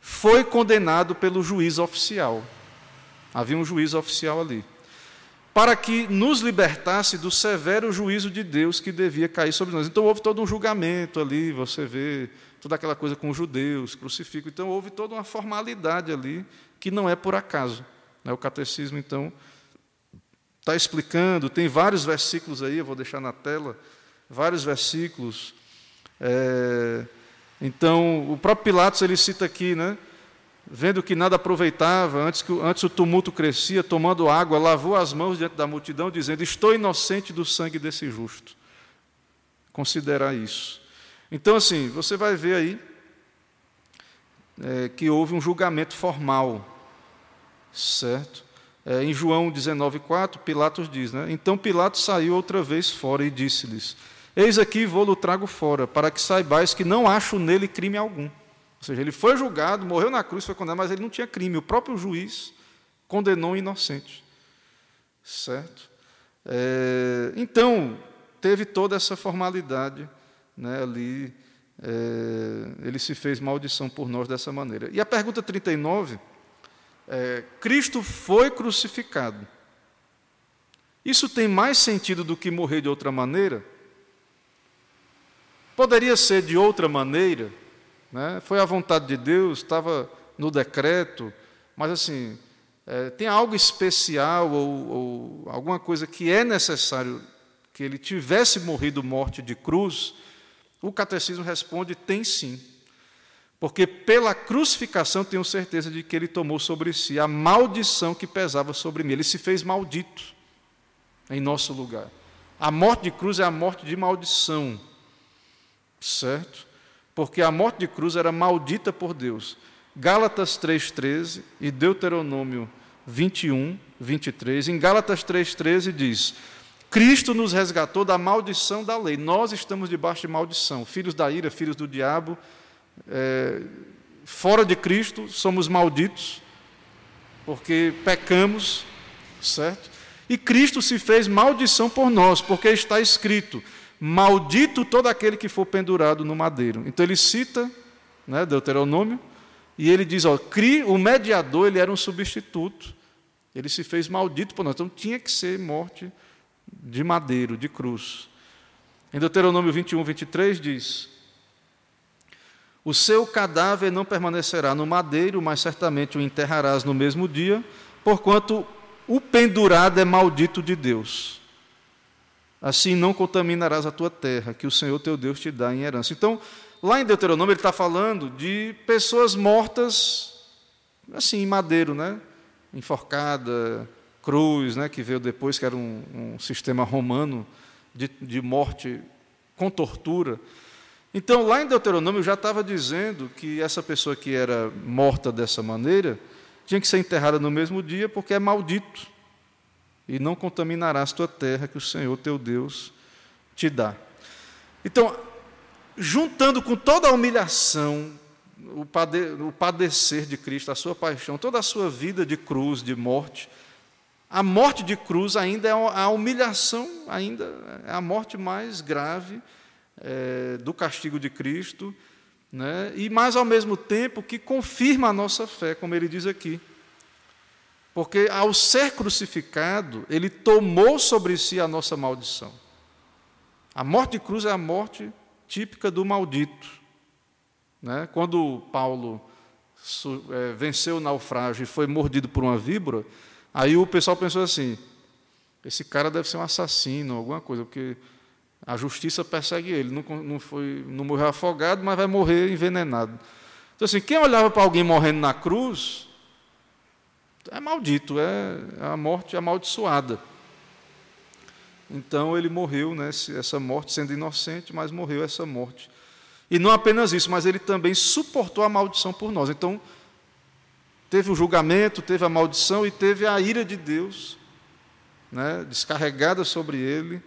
foi condenado pelo juiz oficial. Havia um juiz oficial ali para que nos libertasse do severo juízo de Deus que devia cair sobre nós. Então houve todo um julgamento ali, você vê toda aquela coisa com os judeus, crucifixo. Então houve toda uma formalidade ali que não é por acaso. Né? O catecismo, então, está explicando, tem vários versículos aí, eu vou deixar na tela, vários versículos. É, então, o próprio Pilatos ele cita aqui, né? vendo que nada aproveitava, antes, que, antes o tumulto crescia, tomando água, lavou as mãos diante da multidão, dizendo: Estou inocente do sangue desse justo. Considerar isso. Então, assim, você vai ver aí é, que houve um julgamento formal, certo? É, em João 19,4, Pilatos diz, né? Então Pilatos saiu outra vez fora e disse-lhes: Eis aqui vou-lo trago fora, para que saibais que não acho nele crime algum. Ou seja, ele foi julgado, morreu na cruz, foi condenado, mas ele não tinha crime. O próprio juiz condenou o inocente. certo? É, então, teve toda essa formalidade né, ali, é, ele se fez maldição por nós dessa maneira. E a pergunta 39 é: Cristo foi crucificado. Isso tem mais sentido do que morrer de outra maneira? Poderia ser de outra maneira, né? foi a vontade de Deus, estava no decreto, mas assim, é, tem algo especial ou, ou alguma coisa que é necessário que ele tivesse morrido morte de cruz? O catecismo responde: tem sim. Porque pela crucificação tenho certeza de que ele tomou sobre si a maldição que pesava sobre mim. Ele se fez maldito em nosso lugar. A morte de cruz é a morte de maldição certo? Porque a morte de cruz era maldita por Deus. Gálatas 3,13 e Deuteronômio 21, 23. Em Gálatas 3,13 diz: Cristo nos resgatou da maldição da lei. Nós estamos debaixo de maldição, filhos da ira, filhos do diabo. É, fora de Cristo, somos malditos, porque pecamos, certo? E Cristo se fez maldição por nós, porque está escrito: Maldito todo aquele que for pendurado no madeiro. Então ele cita né, Deuteronômio, e ele diz: ó, o mediador ele era um substituto, ele se fez maldito por nós, então tinha que ser morte de madeiro, de cruz. Em Deuteronômio 21, 23 diz: O seu cadáver não permanecerá no madeiro, mas certamente o enterrarás no mesmo dia, porquanto o pendurado é maldito de Deus. Assim não contaminarás a tua terra, que o Senhor teu Deus te dá em herança. Então, lá em Deuteronômio, ele está falando de pessoas mortas, assim, em madeiro, né? enforcada, cruz, né? que veio depois, que era um, um sistema romano de, de morte com tortura. Então, lá em Deuteronômio já estava dizendo que essa pessoa que era morta dessa maneira tinha que ser enterrada no mesmo dia, porque é maldito e não contaminarás tua terra que o Senhor teu Deus te dá. Então, juntando com toda a humilhação, o, padecer de Cristo, a sua paixão, toda a sua vida de cruz, de morte, a morte de cruz ainda é a humilhação, ainda é a morte mais grave é, do castigo de Cristo, né? e mais ao mesmo tempo que confirma a nossa fé, como ele diz aqui. Porque ao ser crucificado, ele tomou sobre si a nossa maldição. A morte de cruz é a morte típica do maldito. Né? Quando Paulo é, venceu o naufrágio e foi mordido por uma víbora, aí o pessoal pensou assim: esse cara deve ser um assassino, alguma coisa, porque a justiça persegue ele. Não, não, foi, não morreu afogado, mas vai morrer envenenado. Então, assim, quem olhava para alguém morrendo na cruz, é maldito, é a morte amaldiçoada. Então ele morreu, né, essa morte, sendo inocente, mas morreu essa morte. E não apenas isso, mas ele também suportou a maldição por nós. Então, teve o julgamento, teve a maldição e teve a ira de Deus né, descarregada sobre ele,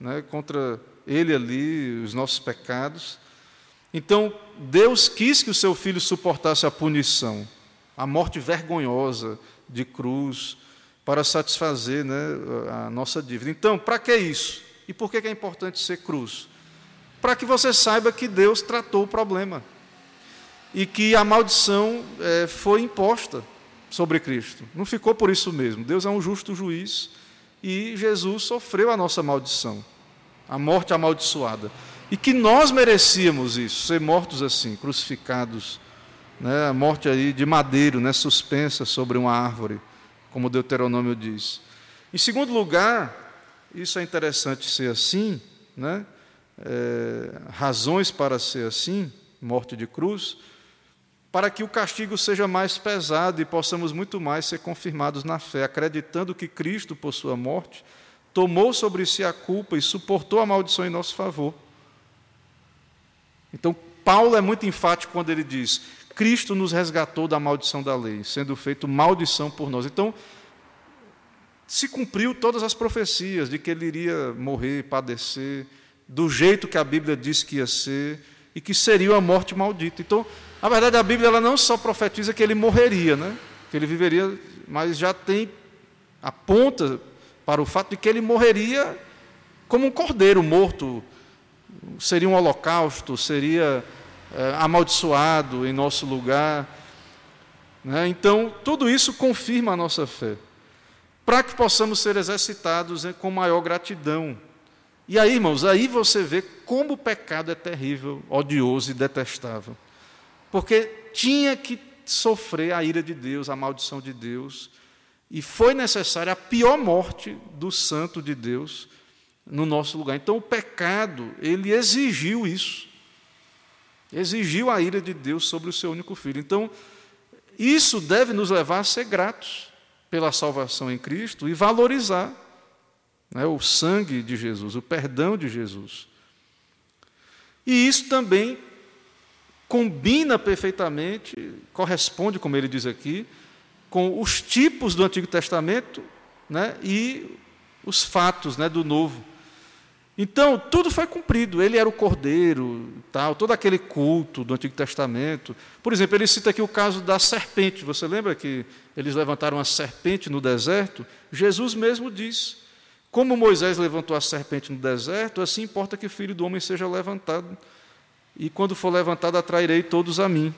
né, contra ele ali, os nossos pecados. Então, Deus quis que o seu filho suportasse a punição, a morte vergonhosa, de cruz para satisfazer né, a nossa dívida. Então, para que isso? E por que é importante ser cruz? Para que você saiba que Deus tratou o problema e que a maldição é, foi imposta sobre Cristo. Não ficou por isso mesmo. Deus é um justo juiz e Jesus sofreu a nossa maldição, a morte amaldiçoada. E que nós merecíamos isso, ser mortos assim, crucificados né, a morte aí de madeiro, né, suspensa sobre uma árvore, como Deuteronômio diz. Em segundo lugar, isso é interessante ser assim, né, é, razões para ser assim, morte de cruz, para que o castigo seja mais pesado e possamos muito mais ser confirmados na fé, acreditando que Cristo, por sua morte, tomou sobre si a culpa e suportou a maldição em nosso favor. Então, Paulo é muito enfático quando ele diz: Cristo nos resgatou da maldição da lei, sendo feito maldição por nós. Então, se cumpriu todas as profecias de que ele iria morrer, padecer, do jeito que a Bíblia disse que ia ser, e que seria a morte maldita. Então, na verdade, a Bíblia ela não só profetiza que ele morreria, né? que ele viveria, mas já tem, aponta para o fato de que ele morreria como um cordeiro morto, seria um holocausto, seria é, amaldiçoado em nosso lugar. Né? Então, tudo isso confirma a nossa fé, para que possamos ser exercitados com maior gratidão. E aí, irmãos, aí você vê como o pecado é terrível, odioso e detestável. Porque tinha que sofrer a ira de Deus, a maldição de Deus, e foi necessária a pior morte do santo de Deus no nosso lugar. Então o pecado, ele exigiu isso. Exigiu a ira de Deus sobre o seu único filho. Então, isso deve nos levar a ser gratos pela salvação em Cristo e valorizar né, o sangue de Jesus, o perdão de Jesus. E isso também combina perfeitamente, corresponde, como ele diz aqui, com os tipos do Antigo Testamento né, e os fatos né, do Novo. Então, tudo foi cumprido. Ele era o cordeiro, tal, todo aquele culto do Antigo Testamento. Por exemplo, ele cita aqui o caso da serpente. Você lembra que eles levantaram a serpente no deserto? Jesus mesmo diz: Como Moisés levantou a serpente no deserto, assim importa que o filho do homem seja levantado. E quando for levantado, atrairei todos a mim.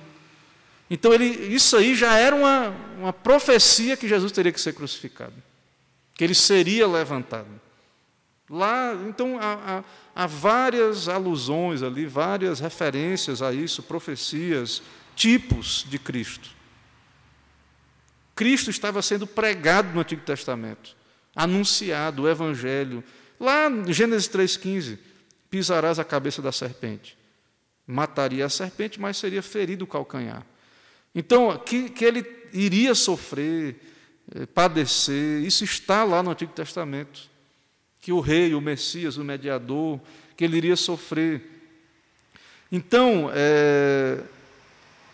Então, ele, isso aí já era uma, uma profecia que Jesus teria que ser crucificado, que ele seria levantado. Lá, então, há, há, há várias alusões ali, várias referências a isso, profecias, tipos de Cristo. Cristo estava sendo pregado no Antigo Testamento, anunciado o Evangelho. Lá em Gênesis 3,15, pisarás a cabeça da serpente. Mataria a serpente, mas seria ferido o calcanhar. Então, que, que ele iria sofrer, eh, padecer, isso está lá no Antigo Testamento que o rei, o Messias, o mediador, que ele iria sofrer. Então, é,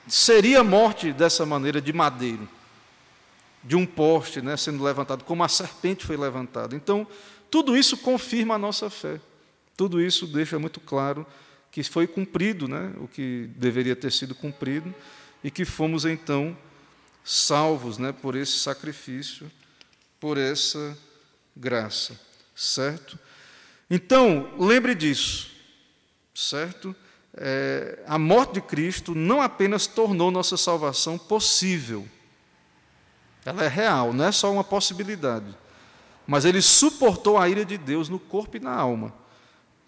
seria a morte dessa maneira de madeiro, de um poste né, sendo levantado, como a serpente foi levantada. Então, tudo isso confirma a nossa fé. Tudo isso deixa muito claro que foi cumprido né, o que deveria ter sido cumprido e que fomos então salvos né, por esse sacrifício, por essa graça certo? Então, lembre disso, certo? É, a morte de Cristo não apenas tornou nossa salvação possível, ela é real, não é só uma possibilidade, mas ele suportou a ira de Deus no corpo e na alma,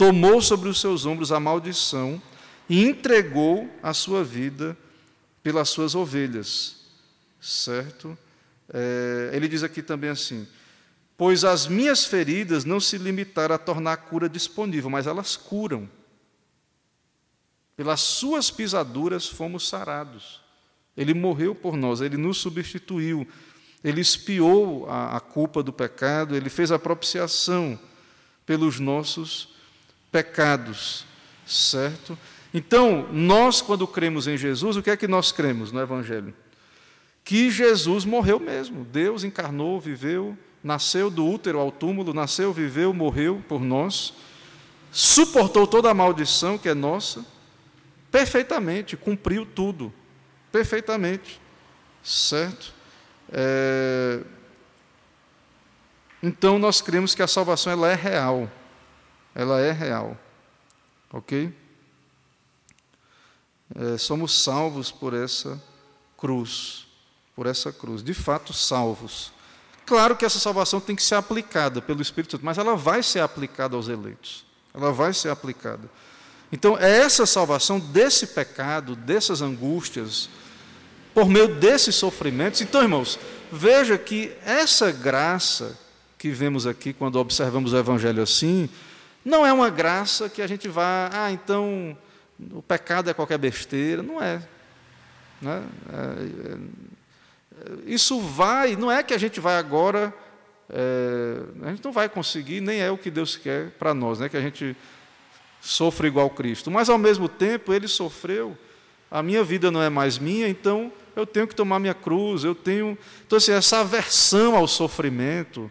tomou sobre os seus ombros a maldição e entregou a sua vida pelas suas ovelhas, certo? É, ele diz aqui também assim: Pois as minhas feridas não se limitaram a tornar a cura disponível, mas elas curam. Pelas suas pisaduras fomos sarados. Ele morreu por nós, ele nos substituiu, ele expiou a, a culpa do pecado, ele fez a propiciação pelos nossos pecados, certo? Então, nós, quando cremos em Jesus, o que é que nós cremos no Evangelho? Que Jesus morreu mesmo, Deus encarnou, viveu, nasceu do útero ao túmulo, nasceu, viveu, morreu por nós, suportou toda a maldição que é nossa, perfeitamente, cumpriu tudo, perfeitamente, certo? É... Então nós cremos que a salvação ela é real, ela é real, ok? É, somos salvos por essa cruz, por essa cruz, de fato salvos. Claro que essa salvação tem que ser aplicada pelo Espírito Santo, mas ela vai ser aplicada aos eleitos. Ela vai ser aplicada. Então, é essa salvação desse pecado, dessas angústias, por meio desses sofrimentos. Então, irmãos, veja que essa graça que vemos aqui quando observamos o Evangelho assim, não é uma graça que a gente vá, ah, então o pecado é qualquer besteira. Não é. Né? é, é isso vai, não é que a gente vai agora, é, a gente não vai conseguir, nem é o que Deus quer para nós, né, que a gente sofra igual Cristo, mas ao mesmo tempo ele sofreu, a minha vida não é mais minha, então eu tenho que tomar minha cruz, eu tenho. Então, assim, essa aversão ao sofrimento,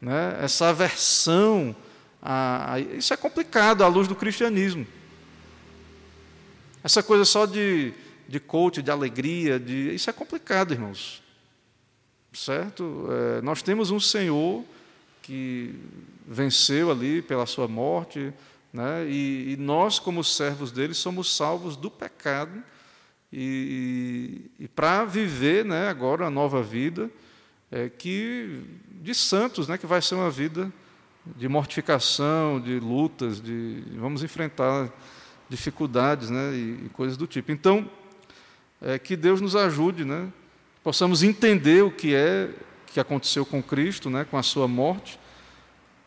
né, essa aversão, isso é complicado à luz do cristianismo. Essa coisa só de de coach, de alegria, de... isso é complicado, irmãos. Certo? É, nós temos um Senhor que venceu ali pela sua morte, né? e, e nós, como servos dele, somos salvos do pecado e, e, e para viver né, agora a nova vida é, que de santos, né, que vai ser uma vida de mortificação, de lutas, de vamos enfrentar dificuldades né, e, e coisas do tipo. Então, é, que Deus nos ajude, né, possamos entender o que é que aconteceu com Cristo, né, com a sua morte,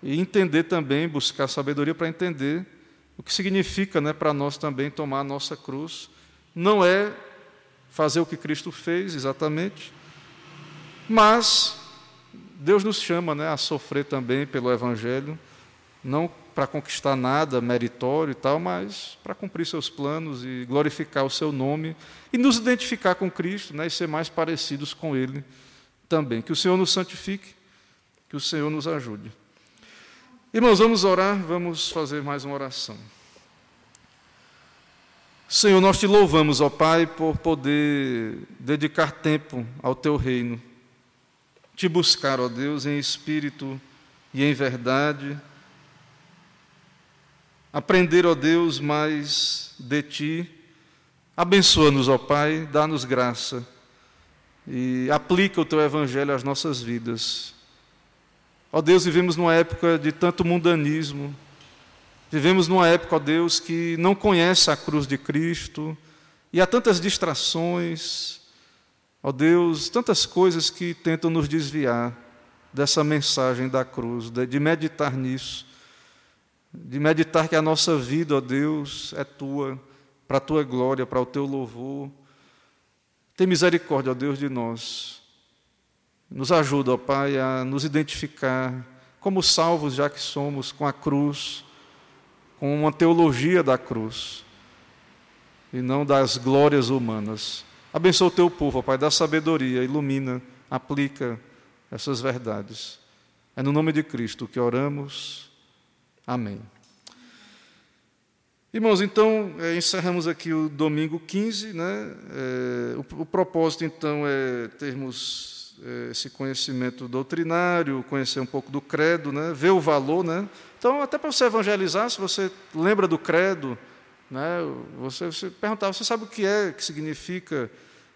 e entender também, buscar sabedoria para entender o que significa né, para nós também tomar a nossa cruz. Não é fazer o que Cristo fez exatamente, mas Deus nos chama né, a sofrer também pelo Evangelho, não para conquistar nada meritório e tal, mas para cumprir seus planos e glorificar o seu nome e nos identificar com Cristo né, e ser mais parecidos com Ele também. Que o Senhor nos santifique, que o Senhor nos ajude. Irmãos, vamos orar, vamos fazer mais uma oração. Senhor, nós te louvamos, ó Pai, por poder dedicar tempo ao teu reino, te buscar, ó Deus, em espírito e em verdade, aprender, ó Deus, mais de ti. Abençoa-nos, ó Pai, dá-nos graça e aplica o teu evangelho às nossas vidas. Ó Deus, vivemos numa época de tanto mundanismo, vivemos numa época, ó Deus, que não conhece a cruz de Cristo, e há tantas distrações, ó Deus, tantas coisas que tentam nos desviar dessa mensagem da cruz, de meditar nisso, de meditar que a nossa vida, ó Deus, é tua, para a tua glória, para o teu louvor. Tem misericórdia, ó Deus, de nós. Nos ajuda, ó Pai, a nos identificar como salvos já que somos com a cruz, com uma teologia da cruz e não das glórias humanas. Abençoa o teu povo, ó Pai, dá sabedoria, ilumina, aplica essas verdades. É no nome de Cristo que oramos. Amém. Irmãos, então, é, encerramos aqui o domingo 15. Né? É, o, o propósito, então, é termos eh, esse conhecimento doutrinário, conhecer um pouco do credo, né? ver o valor. Né? Então, até para você evangelizar, se você lembra do credo, né? você, você perguntar, você sabe o que é, que significa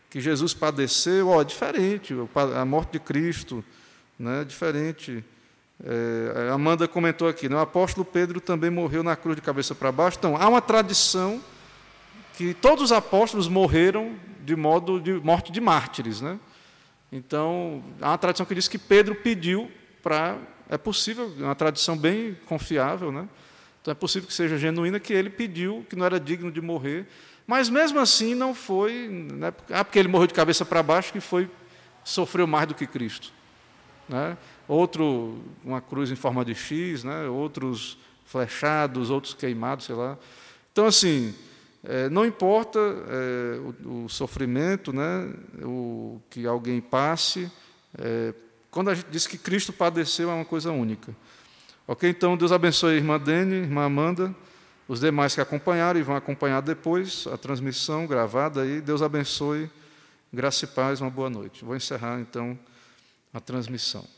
que Jesus padeceu? É diferente, a morte de Cristo, né? diferente. É, Amanda comentou aqui, né? o apóstolo Pedro também morreu na cruz de cabeça para baixo. Então, há uma tradição que todos os apóstolos morreram de modo de morte de mártires, né? Então, há uma tradição que diz que Pedro pediu para. É possível, é uma tradição bem confiável, né? Então é possível que seja genuína que ele pediu, que não era digno de morrer, mas mesmo assim não foi. Né? Ah, porque ele morreu de cabeça para baixo, que foi sofreu mais do que Cristo. Né? Outro, uma cruz em forma de X, né? outros flechados, outros queimados, sei lá. Então, assim, é, não importa é, o, o, sofrimento né, o que alguém passe, é, quando a gente diz que Cristo padeceu, é uma coisa única. Ok? Então, Deus abençoe a irmã Dene, irmã Amanda, os demais que acompanharam e vão acompanhar depois a transmissão gravada aí. Deus abençoe, graça e paz, uma boa noite. Vou encerrar então a transmissão.